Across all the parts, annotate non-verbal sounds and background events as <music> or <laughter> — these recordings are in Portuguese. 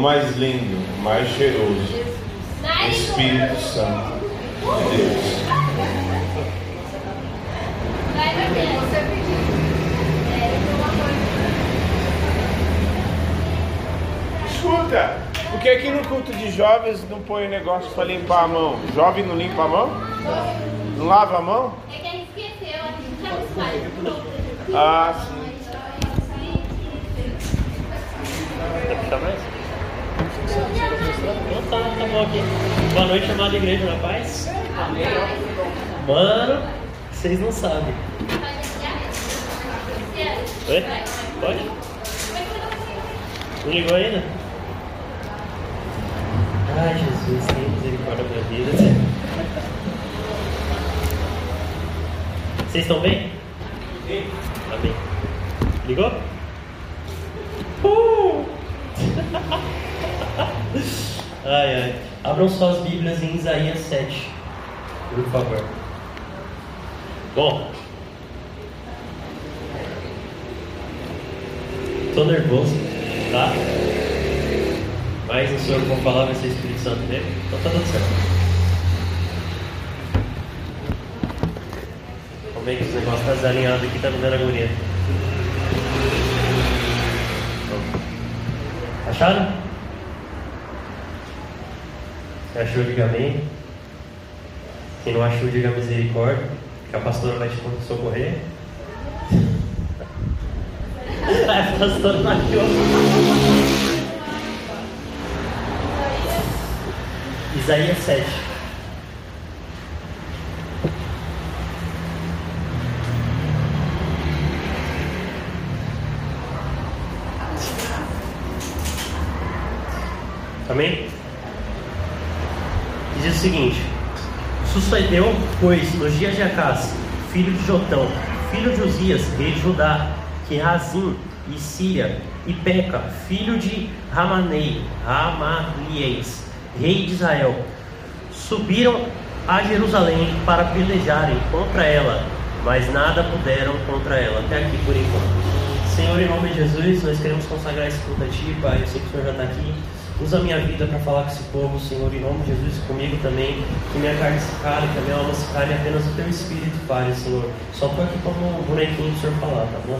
mais lindo, o mais cheiroso, o Espírito Santo de Deus. Escuta, por que aqui no culto de jovens não põe negócio para limpar a mão? Jovem não limpa a mão? Não lava a mão? É que a gente esqueceu, a gente já faz. Ah, sim. Quer puxar mais? Não, tá, tá bom aqui. Boa noite, amada igreja na paz. Mano, vocês não sabem. Oi? Pode? Não ligou ainda? Ai, Jesus, tem misericórdia da minha vida. Vocês estão bem? Amém. Ligou? Uh! <laughs> <laughs> ai, ai. Abram suas Bíblias em Isaías 7, por favor. Bom, tô nervoso, tá? Mas o Senhor for falar vai ser o Espírito Santo dele, então tá tudo certo. Como é que os negócios tá desalinhado aqui, tá me dando agonia. Acharam? Achou, diga amém. Quem não achou, diga misericórdia. Que a pastora vai te socorrer. <laughs> a pastora achou. Isaías 7. Amém? Diz o seguinte: Sucedeu, pois, nos dias de Acás, filho de Jotão, filho de Uzias, rei de Judá, que Razim e Síria, e Peca, filho de Ramanei, Ramalies, rei de Israel, subiram a Jerusalém para pelejarem contra ela, mas nada puderam contra ela. Até aqui por enquanto. Senhor, em nome de Jesus, nós queremos consagrar esse culto a Ti, Pai. Eu sei que o Senhor já está aqui. Usa a minha vida para falar com esse povo, Senhor, em nome de Jesus, comigo também. Que minha carne se cale, que a minha alma se cale, apenas o Teu Espírito fale, Senhor. Só estou aqui como um bonequinho do Senhor falar, tá bom?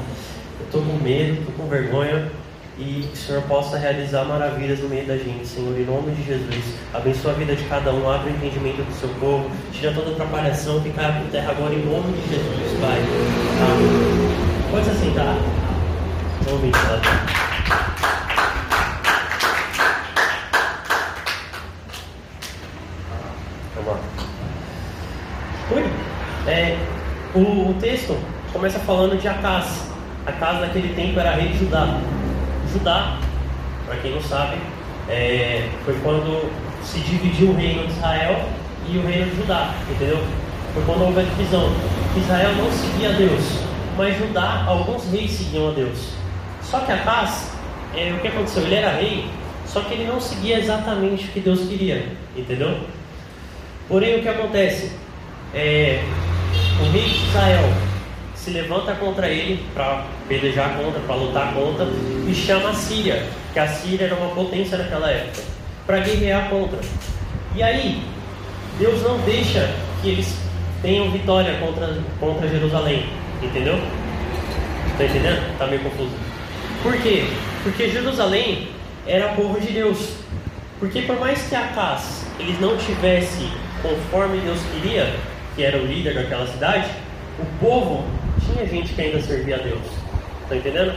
Eu estou com medo, estou com vergonha, e que o Senhor possa realizar maravilhas no meio da gente, Senhor, em nome de Jesus. Abençoa a vida de cada um, abre o entendimento do seu povo, tira toda atrapalhação que caia por terra agora, em nome de Jesus, Pai. Tá? Pode se assentar. Vamos meditar. Vamos lá. Oi. É, o, o texto começa falando de Acas. Acas naquele tempo era rei de Judá. Judá, para quem não sabe, é, foi quando se dividiu o reino de Israel e o reino de Judá, entendeu? Foi quando houve a divisão. Israel não seguia a Deus, mas Judá, alguns reis seguiam a Deus. Só que Acas, é, o que aconteceu? Ele era rei, só que ele não seguia exatamente o que Deus queria, entendeu? Porém, o que acontece? É, o rei de Israel se levanta contra ele para pelejar contra, para lutar contra, e chama a Síria, que a Síria era uma potência naquela época, para guerrear contra. E aí, Deus não deixa que eles tenham vitória contra, contra Jerusalém, entendeu? Está entendendo? Está meio confuso. Por quê? Porque Jerusalém era povo de Deus. Porque por mais que Acas eles não tivesse conforme Deus queria, que era o líder daquela cidade, o povo tinha gente que ainda servia a Deus. Está entendendo?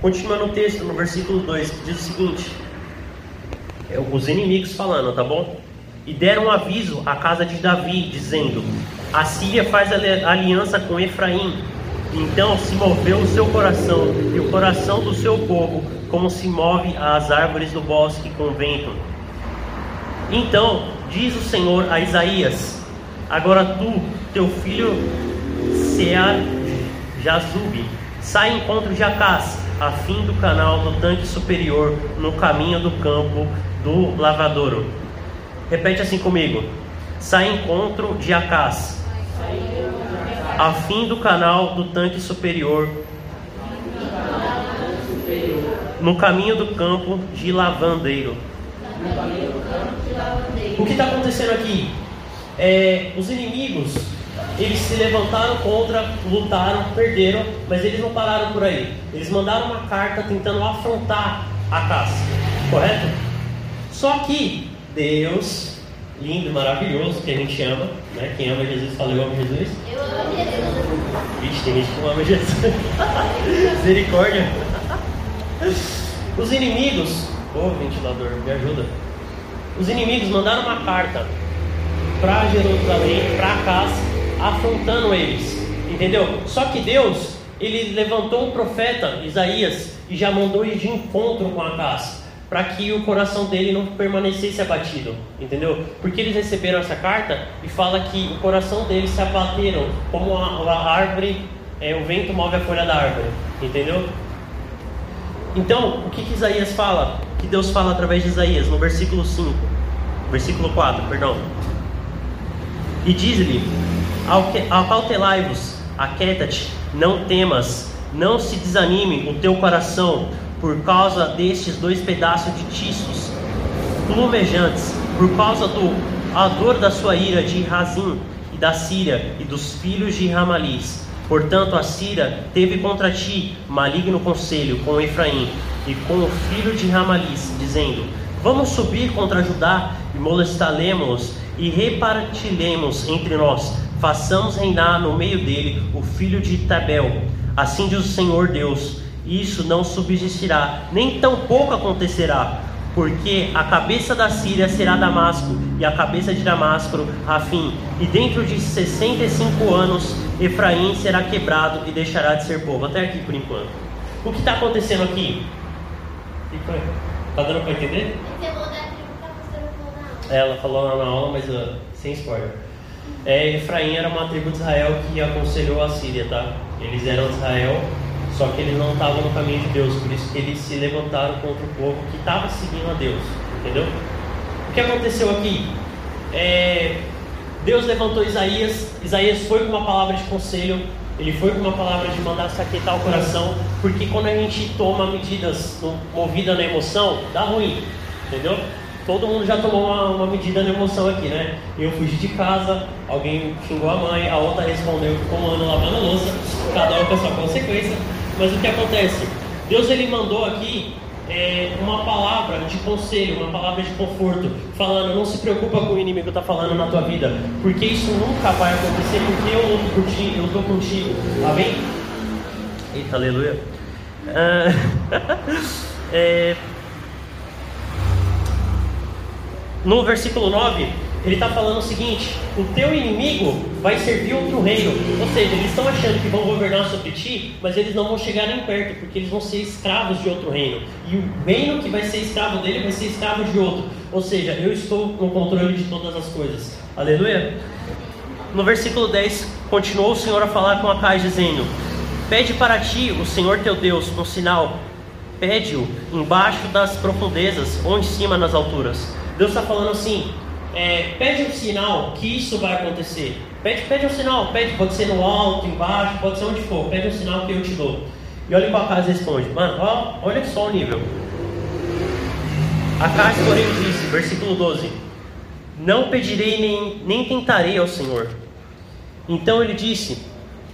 Continuando o texto, no versículo 2, que diz o seguinte: é, os inimigos falando, tá bom? E deram aviso à casa de Davi, dizendo: A Síria faz aliança com Efraim. Então se moveu o seu coração e o coração do seu povo, como se move as árvores do bosque com vento. Então diz o Senhor a Isaías: Agora tu, teu filho Sear Jazube, sai encontro de Acás, a fim do canal do tanque superior, no caminho do campo do lavadouro. Repete assim comigo: sai encontro de Acás, a fim do canal do tanque superior, no caminho do campo de lavandeiro. O que está acontecendo aqui? É, os inimigos, eles se levantaram contra, lutaram, perderam, mas eles não pararam por aí. Eles mandaram uma carta tentando afrontar a caça, correto? Só que Deus, lindo, maravilhoso, que a gente ama, né? Quem ama Jesus, fala eu amo Jesus. Eu amo Jesus. Vixe, tem gente que não ama Jesus. <laughs> Misericórdia. Os inimigos, ô ventilador, me ajuda. Os inimigos mandaram uma carta para Jerusalém, para casa, afrontando eles, entendeu? Só que Deus, ele levantou um profeta, Isaías, e já mandou ir de encontro com a casa, para que o coração dele não permanecesse abatido, entendeu? Porque eles receberam essa carta e fala que o coração deles se abateram, como a, a árvore, é, o vento move a folha da árvore, entendeu? Então, o que, que Isaías fala? Que Deus fala através de Isaías, no versículo 5, versículo 4, perdão. E diz-lhe: Acautelai-vos, aquieta-te, não temas, não se desanime o teu coração por causa destes dois pedaços de tiços plumejantes, por causa do a dor da sua ira de Razim e da Síria e dos filhos de Ramalis. Portanto, a Síria teve contra ti maligno conselho com Efraim e com o filho de Ramalis, dizendo: Vamos subir contra Judá e molestá-los e repartilhemos entre nós. Façamos reinar no meio dele o filho de Tabel. Assim diz o Senhor Deus: Isso não subsistirá, nem tampouco acontecerá, porque a cabeça da Síria será Damasco, e a cabeça de Damasco, Rafim. E dentro de 65 anos, Efraim será quebrado e deixará de ser povo. Até aqui por enquanto. O que está acontecendo aqui? Está dando para entender? Você falou da tribo que tá mostrando na aula. Ela falou lá na aula, mas uh, sem spoiler. É, Efraim era uma tribo de Israel que aconselhou a Síria, tá? Eles eram de Israel, só que eles não estavam no caminho de Deus, por isso que eles se levantaram contra o povo que estava seguindo a Deus, entendeu? O que aconteceu aqui? É, Deus levantou Isaías, Isaías foi com uma palavra de conselho, ele foi com uma palavra de mandar saquetar o coração, porque quando a gente toma medidas movida na emoção, dá ruim, entendeu? Todo mundo já tomou uma, uma medida na emoção aqui, né? Eu fugi de casa, alguém xingou a mãe, a outra respondeu que como ando lavando louça, cada um com a sua consequência. Mas o que acontece? Deus ele mandou aqui é, uma palavra de conselho, uma palavra de conforto, falando: não se preocupa com o inimigo está falando na tua vida, porque isso nunca vai acontecer, porque eu luto por ti, eu estou contigo. Amém? Eita, aleluia. Ah, <laughs> é, no versículo 9, ele está falando o seguinte: o teu inimigo vai servir outro reino. Ou seja, eles estão achando que vão governar sobre ti, mas eles não vão chegar nem perto, porque eles vão ser escravos de outro reino. E o reino que vai ser escravo dele vai ser escravo de outro. Ou seja, eu estou no controle de todas as coisas. Aleluia. No versículo 10, continuou o Senhor a falar com Acais, dizendo: Pede para ti, o Senhor teu Deus, um sinal. Pede-o embaixo das profundezas ou em cima nas alturas. Deus está falando assim: é, pede um sinal que isso vai acontecer. Pede, pede um sinal, pede, pode ser no alto, embaixo, pode ser onde for. Pede um sinal que eu te dou. E olha para casa e responde: Mano, ó, olha só o nível. Acais, porém, disse, versículo 12: Não pedirei nem, nem tentarei ao Senhor. Então ele disse: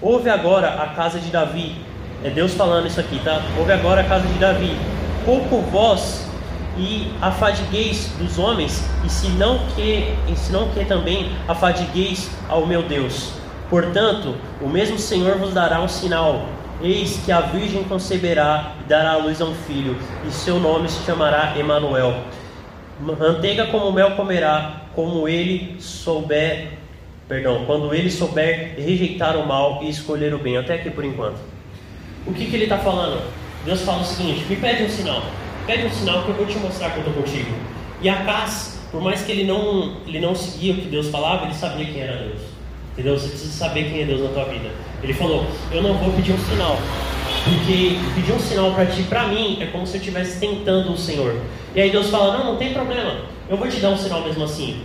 Ouve agora a casa de Davi. É Deus falando isso aqui, tá? Ouve agora a casa de Davi. Pouco vós e afadigueis dos homens, e se não que, e se não que também afadigueis ao meu Deus. Portanto, o mesmo Senhor vos dará um sinal. Eis que a virgem conceberá e dará à luz a um filho, e seu nome se chamará Emanuel. Manteiga como mel comerá, como ele souber, perdão, quando ele souber rejeitar o mal e escolher o bem. Até aqui por enquanto. O que, que ele está falando? Deus fala o seguinte: me pede um sinal. Pede um sinal que eu vou te mostrar que eu estou contigo. E Acas, por mais que ele não, ele não seguia o que Deus falava, ele sabia quem era Deus. Entendeu? Você precisa saber quem é Deus na tua vida. Ele falou: Eu não vou pedir um sinal. Porque pedir um sinal para ti, para mim, é como se eu estivesse tentando o Senhor. E aí Deus fala: Não, não tem problema. Eu vou te dar um sinal mesmo assim.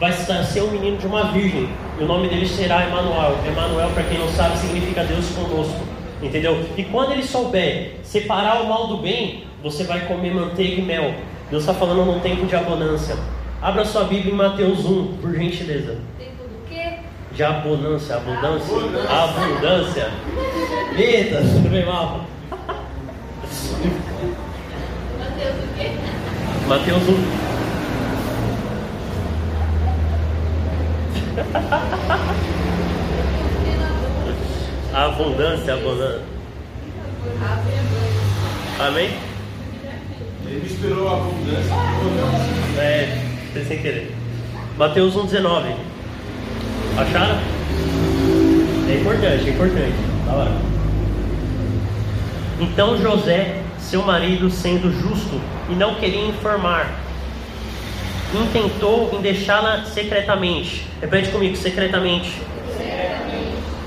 Vai ser um menino de uma virgem. E o nome dele será Emanuel. Emanuel, para quem não sabe, significa Deus conosco. Entendeu? E quando ele souber separar o mal do bem, você vai comer manteiga e mel. Deus está falando num tempo de abundância. Abra sua Bíblia em Mateus 1, por gentileza. Tempo do quê? De abundância, abundância, abundância. Eita, escreveu mal. Mateus do quê? Mateus 1. Abundância, abundância. Amém? Ele misturou a abundância. É, foi sem querer. Mateus 1,19. Acharam? É importante, é importante. Da hora. Então José, seu marido, sendo justo e não queria informar, intentou em deixá-la secretamente. Repete comigo, secretamente.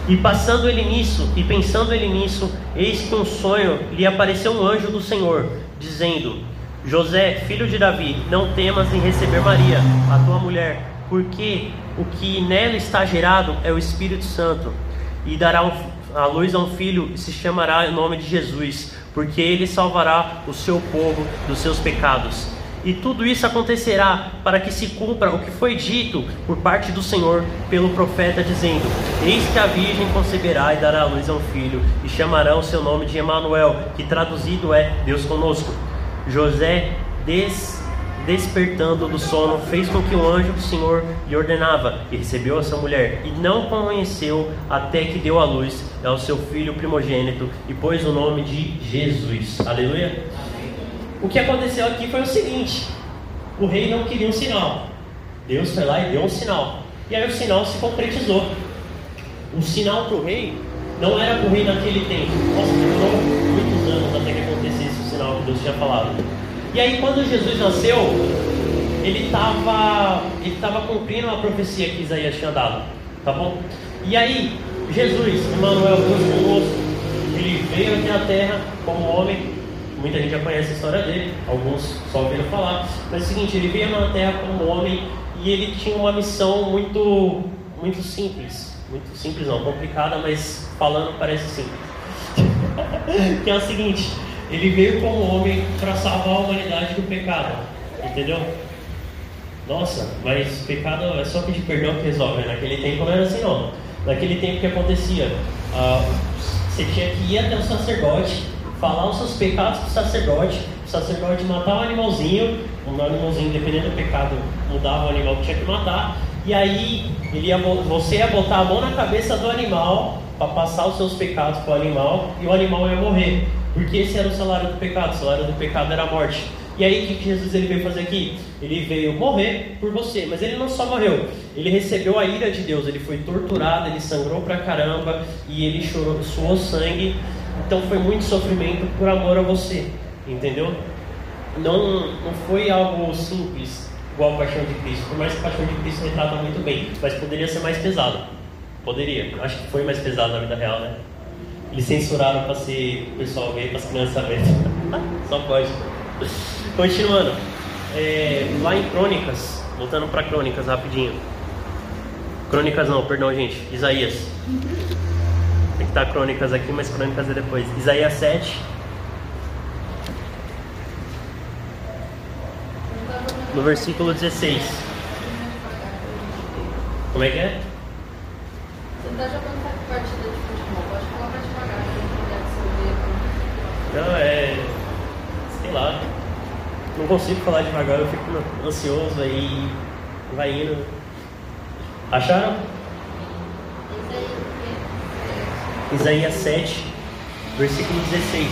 E passando ele nisso, e pensando ele nisso, eis que um sonho lhe apareceu um anjo do Senhor, dizendo: José, filho de Davi, não temas em receber Maria, a tua mulher, porque o que nela está gerado é o Espírito Santo, e dará a luz a um filho, e se chamará o nome de Jesus, porque ele salvará o seu povo dos seus pecados. E tudo isso acontecerá para que se cumpra o que foi dito por parte do Senhor pelo profeta, dizendo: Eis que a virgem conceberá e dará à luz a um filho, e chamará o seu nome de Emanuel, que traduzido é Deus conosco. José, des, despertando do sono, fez com que o anjo do Senhor lhe ordenava, e recebeu essa mulher, e não conheceu até que deu à luz ao seu filho primogênito, e pôs o nome de Jesus. Aleluia. O que aconteceu aqui foi o seguinte: o rei não queria um sinal. Deus foi lá e deu um sinal. E aí o sinal se concretizou. O sinal para o rei não era para o rei naquele tempo. Nossa, demorou anos até que acontecesse o sinal que Deus tinha falado. E aí quando Jesus nasceu, ele estava ele tava cumprindo a profecia que Isaías tinha dado. Tá bom? E aí, Jesus, Emmanuel, Deus conosco, ele veio aqui na terra como homem, Muita gente já conhece a história dele, alguns só ouviram falar. Mas é o seguinte, ele veio na Terra como homem e ele tinha uma missão muito, muito simples. Muito simples não, complicada, mas falando parece simples. <laughs> que é o seguinte, ele veio como homem para salvar a humanidade do pecado. Entendeu? Nossa, mas pecado é só pedir perdão que resolve. Né? Naquele tempo não era assim não. Naquele tempo que acontecia? Ah, você tinha que ir até o sacerdote falar os seus pecados para o sacerdote, o sacerdote matar um animalzinho, um animalzinho, dependendo do pecado, mudava o animal que tinha que matar, e aí ele ia, você ia botar a mão na cabeça do animal para passar os seus pecados para o animal, e o animal ia morrer, porque esse era o salário do pecado, o salário do pecado era a morte. E aí o que Jesus ele veio fazer aqui? Ele veio morrer por você, mas ele não só morreu, ele recebeu a ira de Deus, ele foi torturado, ele sangrou pra caramba e ele chorou, suou sangue então foi muito sofrimento por amor a você, entendeu? Não, não foi algo simples, igual a paixão de Cristo. Por mais que a paixão de Cristo retrata muito bem, mas poderia ser mais pesado. Poderia. Acho que foi mais pesado na vida real, né? Eles censuraram para ser o pessoal ver, para as crianças verem. <laughs> Só pode. Continuando. É, lá em Crônicas, voltando para Crônicas rapidinho. Crônicas não, perdão, gente. Isaías. Tem que estar crônicas aqui, mas crônicas é depois. Isaías 7. No versículo 16. Como é que é? Tá quem Não, é. Sei lá. Não consigo falar devagar, eu fico ansioso aí. Vai indo. Acharam? Isaías 7, versículo 16.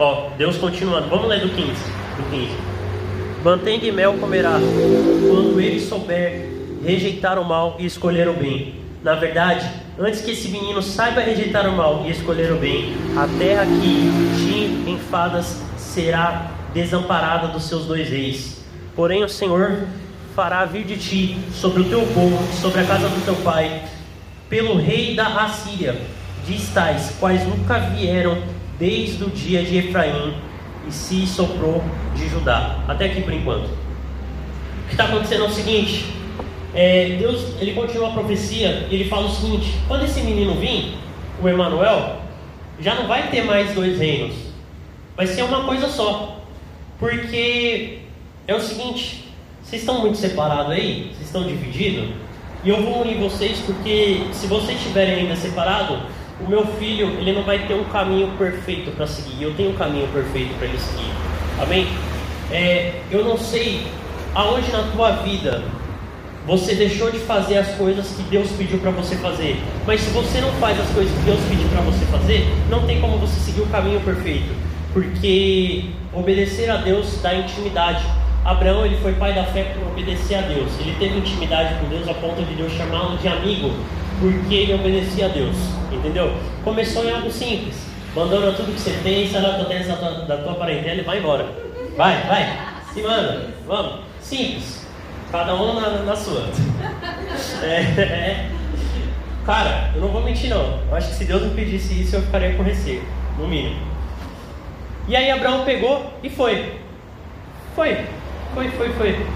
Ó, Deus continuando. Vamos ler do 15. Do 15. Mantém de mel comerá, quando ele souber rejeitar o mal e escolher o bem. Na verdade, antes que esse menino saiba rejeitar o mal e escolher o bem, a terra que te enfadas será desamparada dos seus dois reis. Porém, o Senhor fará vir de ti sobre o teu povo, sobre a casa do teu pai, pelo rei da Assíria, diz tais, quais nunca vieram desde o dia de Efraim, e se soprou de Judá. Até aqui por enquanto. O que está acontecendo é o seguinte: é, Deus ele continua a profecia e ele fala o seguinte: quando esse menino vir, o Emanuel, já não vai ter mais dois reinos. Vai ser uma coisa só. Porque é o seguinte, vocês estão muito separados aí? Vocês estão divididos? E eu vou unir vocês porque se vocês estiverem ainda separados, o meu filho ele não vai ter um caminho perfeito para seguir. Eu tenho um caminho perfeito para ele seguir. Amém? É, eu não sei aonde na tua vida você deixou de fazer as coisas que Deus pediu para você fazer. Mas se você não faz as coisas que Deus pediu para você fazer, não tem como você seguir o caminho perfeito. Porque obedecer a Deus dá intimidade. Abraão ele foi pai da fé por obedecer a Deus. Ele teve intimidade com Deus a ponto de Deus chamá-lo de amigo, porque ele obedecia a Deus. Entendeu? Começou em algo simples. Abandona tudo que você tem, sai da tua da tua, parentela e vai embora. Vai, vai. Se manda. Vamos. Simples. Cada um na, na sua. <laughs> É, é. Cara, eu não vou mentir não. Eu acho que se Deus me pedisse isso, eu ficaria com receio. No mínimo. E aí Abraão pegou e foi. Foi. Foi, foi, foi.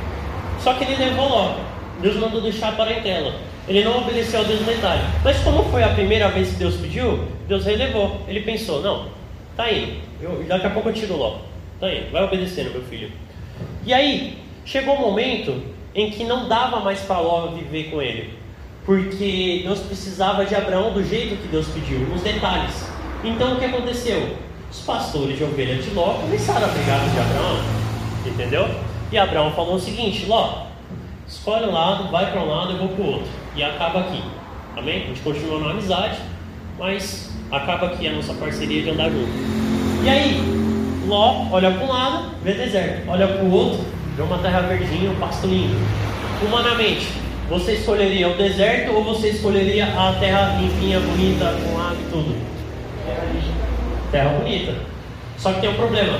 Só que ele levou Ló. Deus mandou deixar a parentela. Ele não obedeceu ao Deus detalhe. Mas como foi a primeira vez que Deus pediu, Deus relevou. Ele pensou, não, tá aí. Eu, daqui a pouco eu tiro Ló. Tá aí, vai obedecendo, meu filho. E aí, chegou o um momento em que não dava mais para Ló viver com ele. Porque Deus precisava de Abraão do jeito que Deus pediu, nos detalhes. Então o que aconteceu? Os pastores de ovelha de Ló começaram a brigar com Abraão. Entendeu? E Abraão falou o seguinte: Ló, escolhe um lado, vai para um lado, eu vou para o outro. E acaba aqui. Amém? A gente continua na amizade, mas acaba aqui a nossa parceria de andar junto. E aí, Ló olha para um lado, vê deserto. Olha para o outro, vê uma terra verdinha, um pasto lindo. Humanamente, você escolheria o deserto ou você escolheria a terra limpinha, bonita, com água e tudo? Terra bonita. Só que tem um problema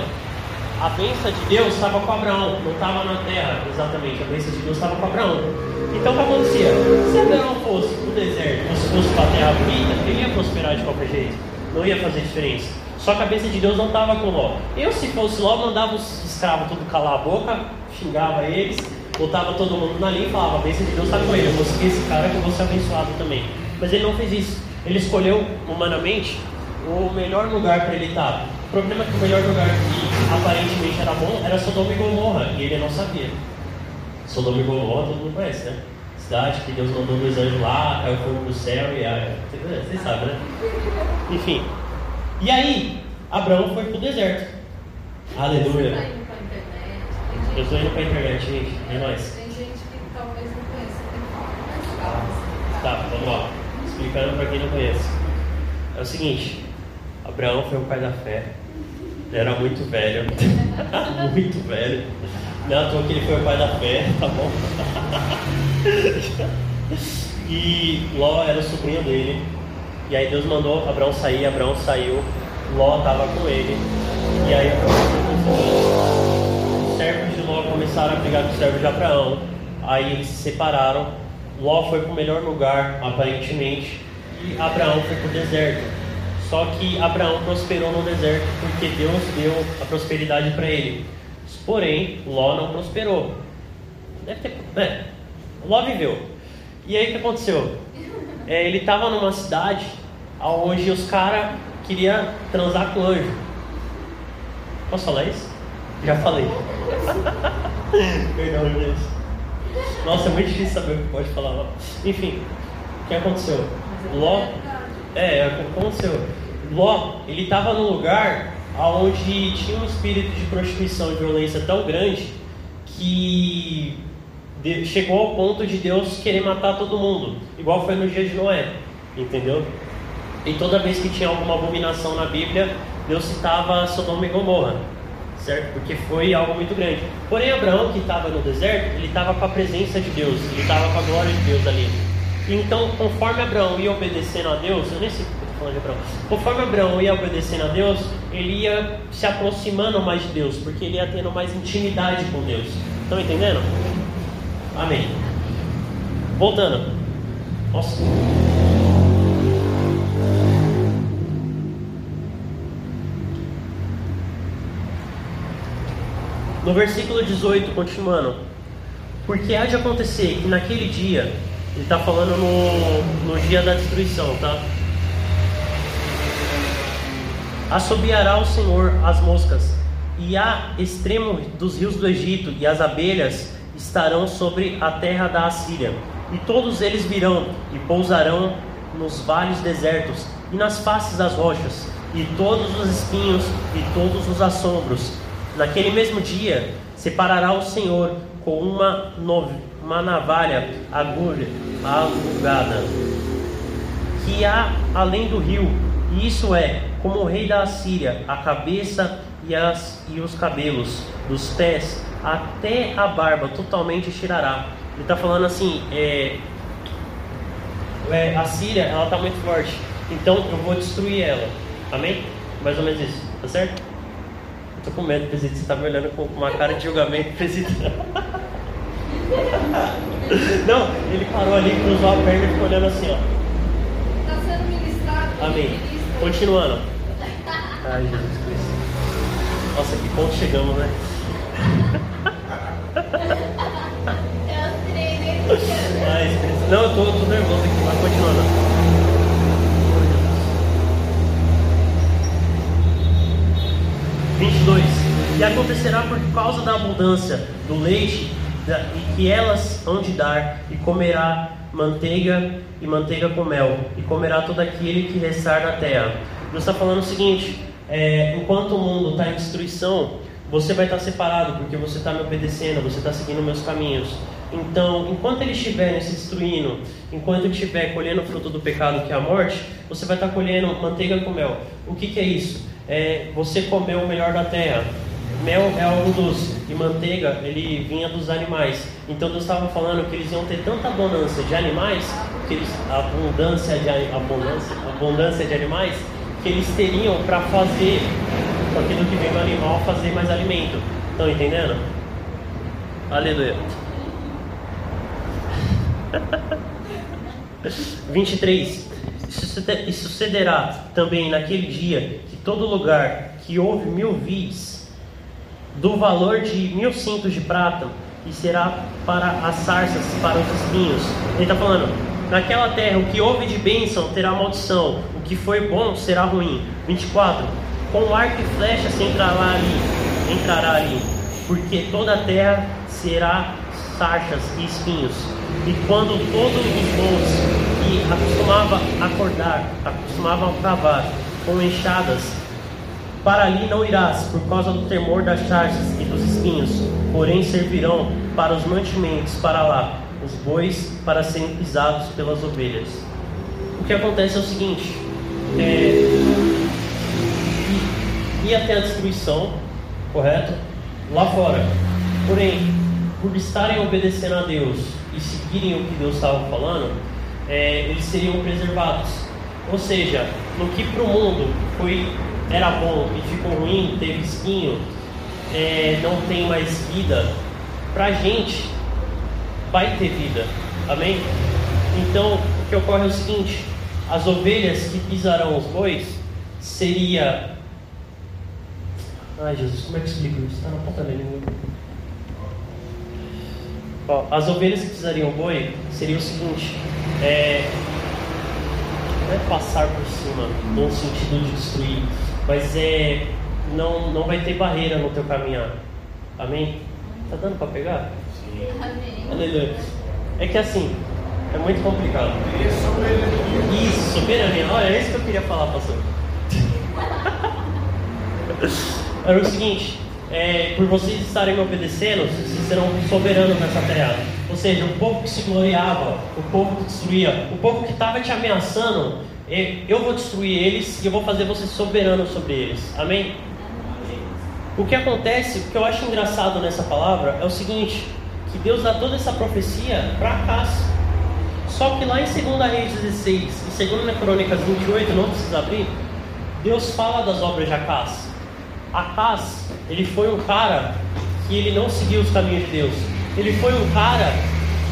a bênção de Deus estava com Abraão, não estava na terra exatamente, a bênção de Deus estava com Abraão. Então o que acontecia? Se Abraão fosse para o deserto, se fosse para a terra bonita, ele ia prosperar de qualquer jeito, não ia fazer diferença. Só que a bênção de Deus não estava com Ló. Eu, se fosse Ló, mandava os escravos tudo calar a boca, xingava eles, botava todo mundo na linha e falava: a bênção de Deus está com ele, eu vou seguir esse cara que eu vou ser abençoado também. Mas ele não fez isso. Ele escolheu, humanamente, o melhor lugar para ele estar problema é que o melhor lugar que aparentemente era bom era Sodoma e Gomorra, e ele não sabia. Sodoma e Gomorra todo mundo conhece, né? Cidade que Deus mandou dois anjos lá, caiu fogo do céu e a. Vocês sabem, né? Enfim. E aí, Abraão foi pro deserto. Aleluia. Eu estou indo para a internet, gente. É nóis. Tem gente que talvez não conheça. Falar. Tá, vamos lá. Explicando para quem não conhece. É o seguinte: Abraão foi o pai da fé era muito velho. <laughs> muito velho. Não é toa que ele foi o pai da fé, tá bom? <laughs> e Ló era o sobrinho dele. E aí Deus mandou Abraão sair, Abraão saiu, Ló estava com ele. E aí os servos de Ló começaram a brigar com os servos de Abraão. Aí eles se separaram. Ló foi para o melhor lugar, aparentemente, e Abraão foi para o deserto. Só que Abraão prosperou no deserto porque Deus deu a prosperidade para ele. Porém, Ló não prosperou. Deve ter. É, Ló viveu. E aí o que aconteceu? É, ele estava numa cidade onde os caras queriam transar com anjo. Posso falar isso? Já falei. <laughs> Perdão, gente. Nossa, é muito difícil saber o que pode falar. Enfim, o que aconteceu? Ló. É, aconteceu. Ló, ele estava num lugar onde tinha um espírito de prostituição e violência tão grande que chegou ao ponto de Deus querer matar todo mundo, igual foi no dia de Noé, entendeu? E toda vez que tinha alguma abominação na Bíblia, Deus citava Sodoma e Gomorra, certo? Porque foi algo muito grande. Porém, Abraão, que estava no deserto, ele estava com a presença de Deus, ele estava com a glória de Deus ali. Então, conforme Abraão ia obedecendo a Deus, eu nem sei falando de Abraão. Conforme Abraão ia obedecendo a Deus, ele ia se aproximando mais de Deus, porque ele ia tendo mais intimidade com Deus. Estão entendendo? Amém. Voltando. Nossa. No versículo 18, continuando. Porque há de acontecer que naquele dia, ele está falando no, no dia da destruição, tá? Assobiará o Senhor as moscas, e a extremo dos rios do Egito e as abelhas estarão sobre a terra da Assíria. E todos eles virão e pousarão nos vales desertos e nas faces das rochas, e todos os espinhos e todos os assombros. Naquele mesmo dia separará o Senhor com uma, uma navalha agulha, alugada, que há além do rio, e isso é, como o rei da Assíria, a cabeça e, as, e os cabelos dos pés até a barba totalmente tirará. Ele está falando assim, é, é, a Síria ela está muito forte, então eu vou destruir ela. Amém? Mais ou menos isso, tá certo? Eu tô com medo, presidente, você está me olhando com uma cara de julgamento, presidente. <laughs> Não, ele parou ali, cruzou a perna e ficou olhando assim, ó. Está sendo ministrado. Amém. Continuando. Ai, Jesus Cristo. Nossa, que ponto chegamos, né? Ai, não, eu tô, tô nervoso aqui, mas continuando. Vinte e acontecerá por causa da abundância do leite e que elas hão de dar, e comerá manteiga e manteiga com mel, e comerá todo aquele que restar na terra. Deus está falando o seguinte: é, enquanto o mundo está em destruição, você vai estar tá separado, porque você está me obedecendo, você está seguindo meus caminhos. Então, enquanto ele estiver se destruindo, enquanto ele estiver colhendo o fruto do pecado, que é a morte, você vai estar tá colhendo manteiga com mel. O que, que é isso? É você comer o melhor da terra. Mel é algo doce e manteiga ele vinha dos animais. Então Deus estava falando que eles iam ter tanta abundância de animais, que eles, abundância de abundância, abundância de animais, que eles teriam para fazer aquilo que vem do animal fazer mais alimento. Estão entendendo? Aleluia. <laughs> 23. E sucederá também naquele dia que todo lugar que houve mil vis do valor de mil cintos de prata e será para as sarças, para os espinhos. Ele está falando, naquela terra o que houve de bênção terá maldição, que foi bom será ruim. 24. Com arco e flecha se entrará ali, entrará ali, porque toda a terra será sarchas e espinhos. E quando todos os bons que acostumavam acordar, acostumavam cavar com enxadas, para ali não irás, por causa do temor das sarças e dos espinhos, porém servirão para os mantimentos para lá, os bois para serem pisados pelas ovelhas. O que acontece é o seguinte: é, ia até a destruição, correto? Lá fora. Porém, por estarem obedecendo a Deus e seguirem o que Deus estava falando, é, eles seriam preservados. Ou seja, no que para o mundo foi era bom e ficou ruim, teve espinho, é, não tem mais vida, para a gente vai ter vida. Amém? Então, o que ocorre é o seguinte: as ovelhas que pisarão os bois seria. Ai Jesus, como é que explico isso? Está na ponta da língua. As ovelhas que pisariam boi seria o seguinte: é, não é passar por cima, no sentido de destruir, mas é não, não vai ter barreira no teu caminhar. Amém? Tá dando para pegar? Sim. Amém. Aleluia. É que assim, é muito complicado. Isso, soberania. Olha, é isso que eu queria falar, pastor. <laughs> Era o seguinte, é, por vocês estarem me obedecendo, vocês serão soberanos nessa terra. Ou seja, o povo que se gloriava, o povo que destruía, o povo que estava te ameaçando, é, eu vou destruir eles e eu vou fazer vocês soberanos sobre eles. Amém? O que acontece, o que eu acho engraçado nessa palavra é o seguinte: que Deus dá toda essa profecia para Acas. Só que lá em 2 Reis 16 e 2 Crônicas 28, não precisa abrir, Deus fala das obras de Acas. Acas, ele foi um cara que ele não seguiu os caminhos de Deus. Ele foi um cara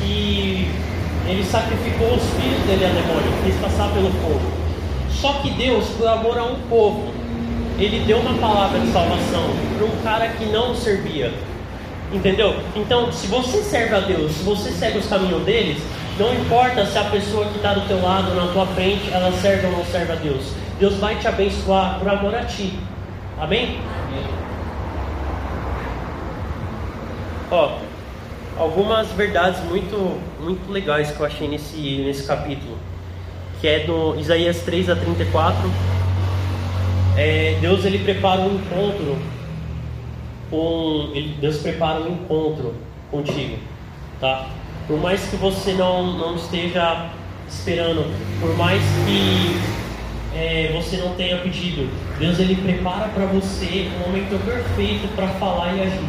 que ele sacrificou os filhos dele a demônio, fez passar pelo povo. Só que Deus, por amor a um povo, ele deu uma palavra de salvação para um cara que não servia. Entendeu? Então, se você serve a Deus, se você segue os caminhos deles, não importa se a pessoa que está do teu lado, na tua frente, ela serve ou não serve a Deus. Deus vai te abençoar por amor a ti. Amém? Ó, algumas verdades muito, muito legais que eu achei nesse, nesse capítulo, que é do Isaías 3 a 34. É, Deus ele prepara um encontro com Deus prepara um encontro contigo, tá? Por mais que você não, não esteja esperando, por mais que é, você não tenha pedido, Deus ele prepara para você um momento perfeito para falar e agir,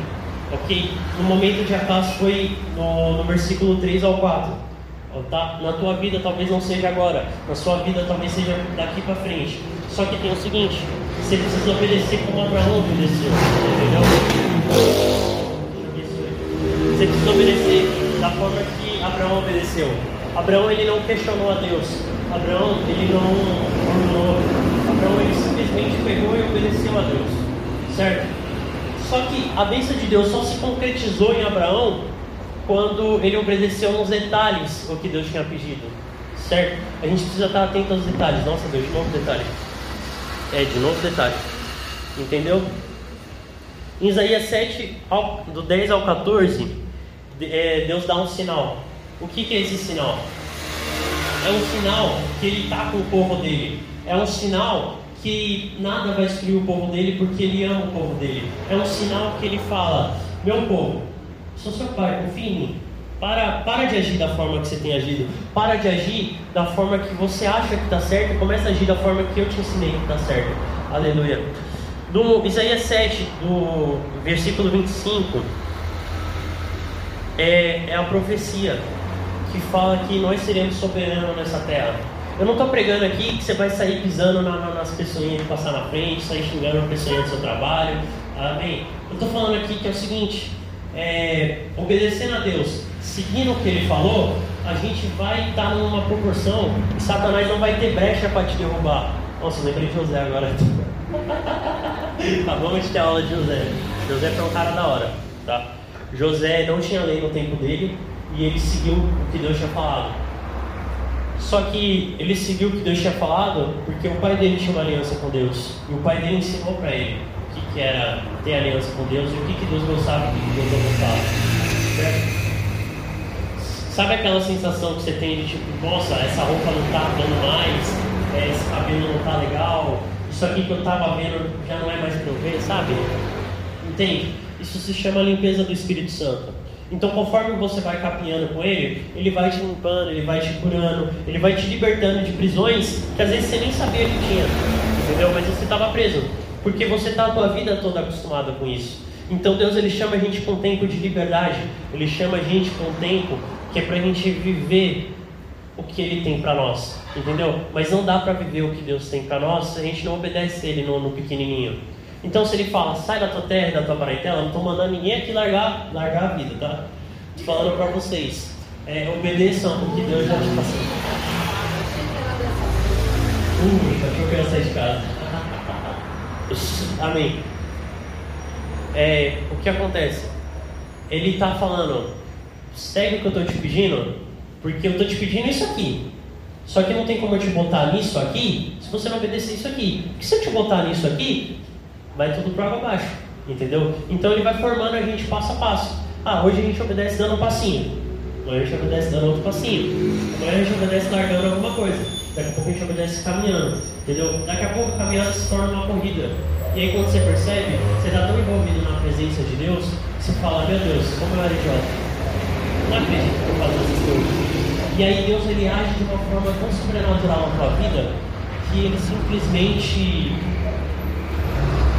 ok? No momento de acaso foi no, no versículo 3 ao 4, tá? Na tua vida talvez não seja agora, na sua vida talvez seja daqui para frente. Só que tem o seguinte, você precisa obedecer como Abraão obedeceu, entendeu? Você precisa obedecer da forma que Abraão obedeceu. Abraão ele não questionou a Deus. Abraão ele não ordenou. Abraão ele simplesmente pegou e obedeceu a Deus, certo? Só que a bênção de Deus só se concretizou em Abraão quando ele obedeceu nos detalhes o que Deus tinha pedido, certo? A gente precisa estar atento aos detalhes. Nossa Deus, de novo detalhe. É, de novo detalhe. Entendeu? Em Isaías 7, do 10 ao 14, é, Deus dá um sinal. O que, que é esse sinal? É um sinal que ele está com o povo dele. É um sinal que nada vai destruir o povo dele porque ele ama o povo dele. É um sinal que ele fala: Meu povo, sou seu pai, confia em mim. Para, para de agir da forma que você tem agido. Para de agir da forma que você acha que está certo começa a agir da forma que eu te ensinei que está certo. Aleluia. Do Isaías 7, do versículo 25 é, é a profecia que fala que nós seremos soberanos nessa terra. Eu não estou pregando aqui que você vai sair pisando na, na, nas pessoinhas que passar na frente, sair xingando a pessoa do seu trabalho. Amém? Eu estou falando aqui que é o seguinte: é, obedecendo a Deus, seguindo o que Ele falou, a gente vai estar tá numa proporção e Satanás não vai ter brecha para te derrubar. Nossa, lembrei de José agora. <laughs> tá, vamos ter aula de José. José foi um cara da hora, tá? José não tinha lei no tempo dele e ele seguiu o que Deus tinha falado. Só que ele seguiu o que Deus tinha falado porque o pai dele tinha uma aliança com Deus. E o pai dele ensinou para ele o que, que, era ter aliança com Deus e o que, que Deus gostava e o que Deus não gostava. Sabe aquela sensação que você tem de tipo, nossa, essa roupa não tá dando mais, é, esse cabelo não tá legal, isso aqui que eu tava vendo já não é mais para eu ver, sabe? Entende? Isso se chama limpeza do Espírito Santo. Então, conforme você vai caminhando com ele, ele vai te limpando, ele vai te curando, ele vai te libertando de prisões que às vezes você nem sabia que tinha, entendeu? Mas você estava preso, porque você está a tua vida toda acostumada com isso. Então, Deus ele chama a gente com tempo de liberdade, ele chama a gente com tempo que é para a gente viver o que ele tem para nós, entendeu? Mas não dá para viver o que Deus tem para nós se a gente não obedece ele no, no pequenininho. Então, se ele fala, sai da tua terra e da tua parentela, não estou mandando ninguém aqui largar, largar a vida, tá? Estou falando para vocês. É, obedeçam o que Deus já te passou. Uh, achou que eu ia sair de casa. Amém. É, o que acontece? Ele está falando, segue o que eu estou te pedindo, porque eu estou te pedindo isso aqui. Só que não tem como eu te botar nisso aqui se você não obedecer isso aqui. Porque se eu te botar nisso aqui, vai tudo para abaixo, entendeu? Então ele vai formando a gente passo a passo. Ah, hoje a gente obedece dando um passinho, amanhã a gente obedece dando outro passinho, amanhã a gente obedece largando alguma coisa, daqui a pouco a gente obedece caminhando, entendeu? Daqui a pouco a caminhada se torna uma corrida. E aí quando você percebe, você está tão envolvido na presença de Deus, você fala, meu Deus, como eu era idiota. Não acredito que eu faço essas coisas. E aí Deus ele age de uma forma tão sobrenatural na tua vida que ele simplesmente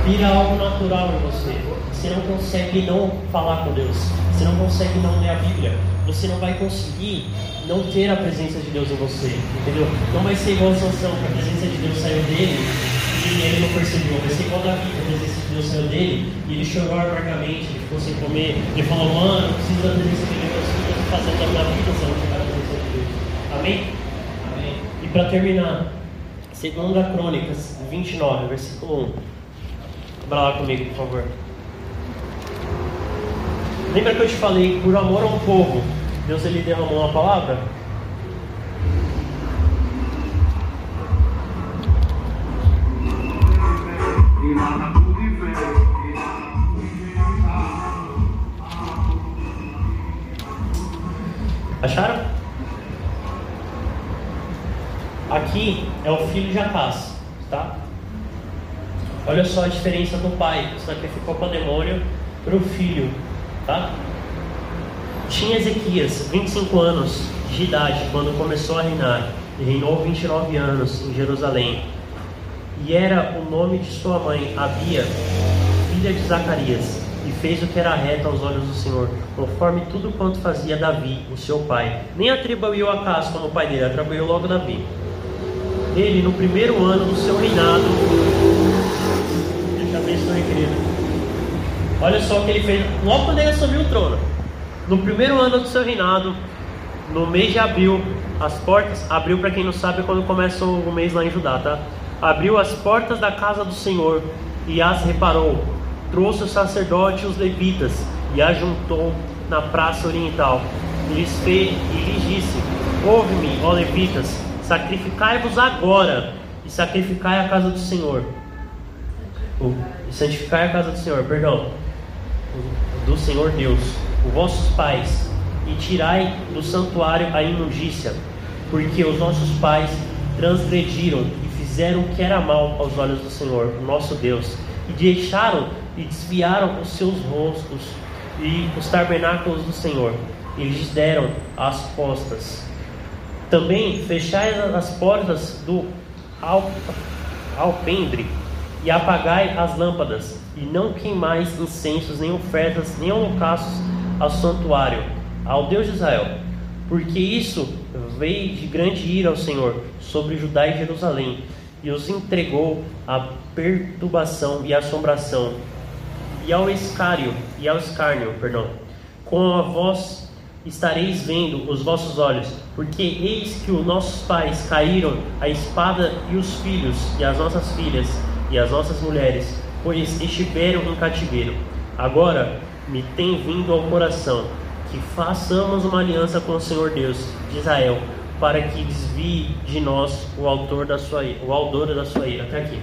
vira algo natural em você. Você não consegue não falar com Deus. Você não consegue não ler a Bíblia. Você não vai conseguir não ter a presença de Deus em você. Entendeu? Não vai ser igual a Sansão, que a presença de Deus saiu dele e ele não percebeu. Vai ser igual a Davi, que a presença de Deus saiu dele e ele chorou amargamente, ele ficou sem comer. Ele falou, mano, eu preciso da presença de Deus. Eu estou fazendo da minha vida se eu não tiver a presença de Deus? Amém? Amém. E para terminar, segunda Crônicas 29, versículo 1. Abra lá comigo, por favor. Lembra que eu te falei, por amor ao povo, Deus ele derramou uma palavra? Acharam? Aqui é o filho de Acás, tá? Olha só a diferença do pai que sacrificou para o demônio para o filho, tá? Tinha Ezequias 25 anos de idade quando começou a reinar reinou 29 anos em Jerusalém. E era o nome de sua mãe, Abia, filha de Zacarias, e fez o que era reto aos olhos do Senhor, conforme tudo quanto fazia Davi, o seu pai. Nem atribuiu a Cas como pai dele, atribuiu logo Davi. Ele, no primeiro ano do seu reinado, querido. Olha só o que ele fez logo quando ele assumiu o trono. No primeiro ano do seu reinado, no mês de abril, as portas, abril para quem não sabe é quando começa o mês lá em Judá, tá? Abriu as portas da casa do Senhor e as reparou. Trouxe o sacerdote e os levitas e ajuntou na praça oriental. Lhes, fez, e lhes disse: Ouve-me, ó levitas, sacrificai-vos agora e sacrificai a casa do Senhor. O, santificai a casa do Senhor, perdão, do Senhor Deus, os vossos pais, e tirai do santuário a imundícia, porque os nossos pais transgrediram e fizeram o que era mal aos olhos do Senhor, o nosso Deus, e deixaram e desviaram os seus rostos e os tabernáculos do Senhor, e lhes deram as costas. Também fechai as portas do alpendre e apagai as lâmpadas, e não queimais incensos, nem ofertas, nem holocaustos ao santuário, ao Deus de Israel, porque isso veio de grande ira ao Senhor sobre Judá e Jerusalém, e os entregou à perturbação e assombração, e ao escárnio, e ao escárnio, perdão. Com a voz estareis vendo os vossos olhos, porque eis que os nossos pais caíram a espada e os filhos e as nossas filhas e as nossas mulheres, pois estiveram em cativeiro. Agora me tem vindo ao coração que façamos uma aliança com o Senhor Deus de Israel, para que desvie de nós o autor da sua ira, o autor da sua ira. Até aqui.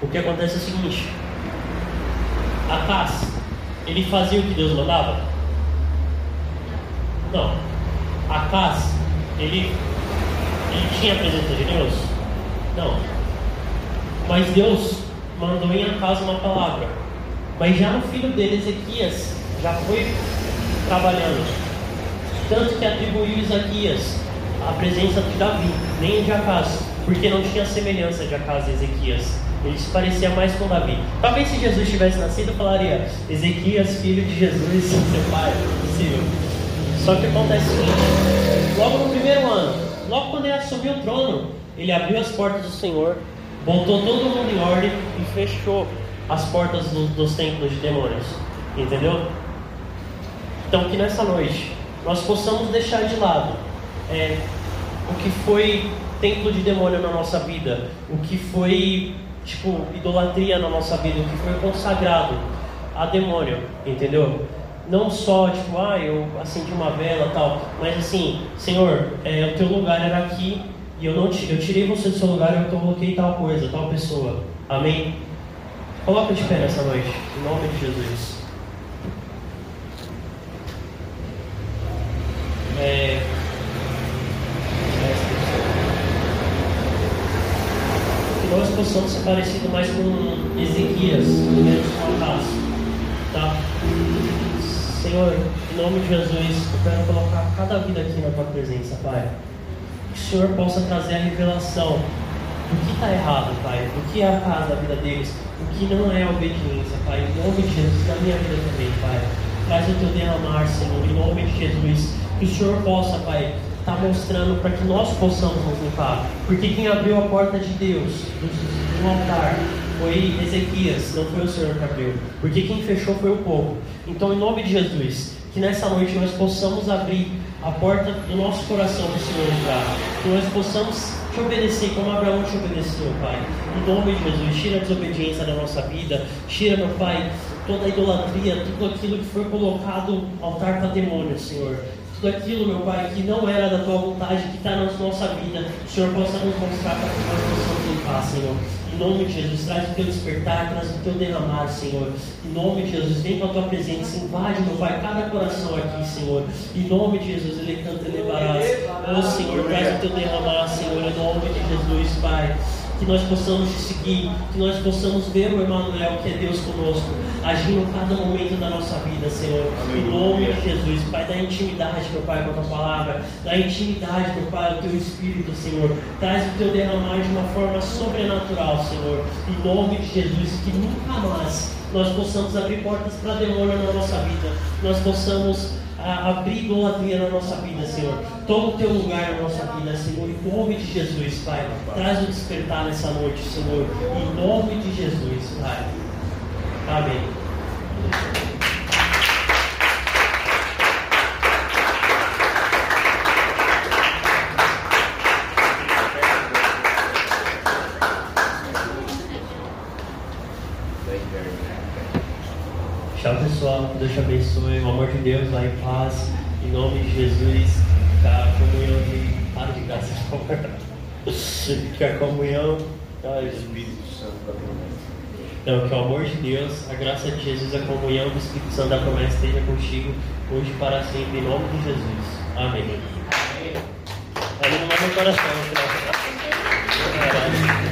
O que acontece é o seguinte: Acas, ele fazia o que Deus mandava? Não. Acas, ele, ele tinha a presença de Deus? Não. Mas Deus mandou em Acas uma palavra. Mas já no filho dele, Ezequias, já foi trabalhando. Tanto que atribuiu Isaquias a presença de Davi, nem de Acas, porque não tinha semelhança de Acas e Ezequias. Ele se parecia mais com Davi. Talvez se Jesus tivesse nascido, eu falaria: Ezequias, filho de Jesus, seu pai. Possível. Só que acontece o seguinte: logo no primeiro ano, logo quando ele assumiu o trono, ele abriu as portas do Senhor, botou todo mundo em ordem e fechou as portas do, dos templos de demônios. Entendeu? Então, que nessa noite nós possamos deixar de lado é, o que foi templo de demônio na nossa vida, o que foi tipo idolatria na nossa vida, o que foi consagrado a demônio, entendeu? Não só tipo, ah, eu acendi uma vela tal, mas assim, Senhor, é, o teu lugar era aqui e eu não eu tirei você do seu lugar e eu coloquei tal coisa, tal pessoa. Amém? Coloca de pé nessa noite, em nome de Jesus. É... Que nós possamos ser parecidos mais com Ezequias, menos com Acas. Tá? Senhor, em nome de Jesus, eu quero colocar cada vida aqui na tua presença, Pai. Que o Senhor possa trazer a revelação do que está errado, Pai, do que é a vida deles, o que não é obediência, Pai. Em nome de Jesus, na minha vida também, Pai. Traz o teu derramar, Senhor, em nome de Jesus que o Senhor possa, Pai, estar tá mostrando para que nós possamos nos limpar. Porque quem abriu a porta de Deus no altar foi Ezequias, não foi o Senhor que abriu. Porque quem fechou foi o povo. Então, em nome de Jesus, que nessa noite nós possamos abrir a porta do nosso coração para o Senhor entrar. Que nós possamos te obedecer como Abraão te obedeceu, Pai. Em nome de Jesus, tira a desobediência da nossa vida. Tira, meu Pai, toda a idolatria, tudo aquilo que foi colocado altar para demônio, Senhor tudo aquilo, meu Pai, que não era da tua vontade, que está na nossa vida, o Senhor possa nos mostrar para que nós possamos limpar, Senhor. Em nome de Jesus, traz o teu despertar, traz o teu derramar, Senhor. Em nome de Jesus, vem com a tua presença, invade, meu Pai, cada coração aqui, Senhor. Em nome de Jesus, ele canta e levarás. Oh, Senhor, traz o teu derramar, Senhor, em nome de Jesus, Pai que nós possamos te seguir, que nós possamos ver o Emmanuel, que é Deus conosco, agindo em cada momento da nossa vida, Senhor. Em nome de Jesus, Pai, da intimidade, meu Pai, com a tua palavra, da intimidade, meu Pai, o teu Espírito, Senhor. Traz o teu derramar de uma forma sobrenatural, Senhor. Em nome de Jesus, que nunca mais nós possamos abrir portas para demônio na nossa vida, nós possamos abrir idolatria na nossa vida, Senhor. Toma o teu lugar na nossa vida, Senhor. Em nome de Jesus, Pai. Traz o despertar nessa noite, Senhor. Em nome de Jesus, Pai. Amém. Tchau, pessoal. Deus te abençoe. O amor de Deus vai em paz. Em nome de Jesus. Que a comunhão de. Para de graça. <laughs> Que a comunhão. Ai, Espírito Santo da promessa. Não, que o amor de Deus, a graça de Jesus, a comunhão do Espírito Santo da promessa esteja contigo, hoje e para sempre, em nome de Jesus. Amém. Ali no meu coração, <laughs>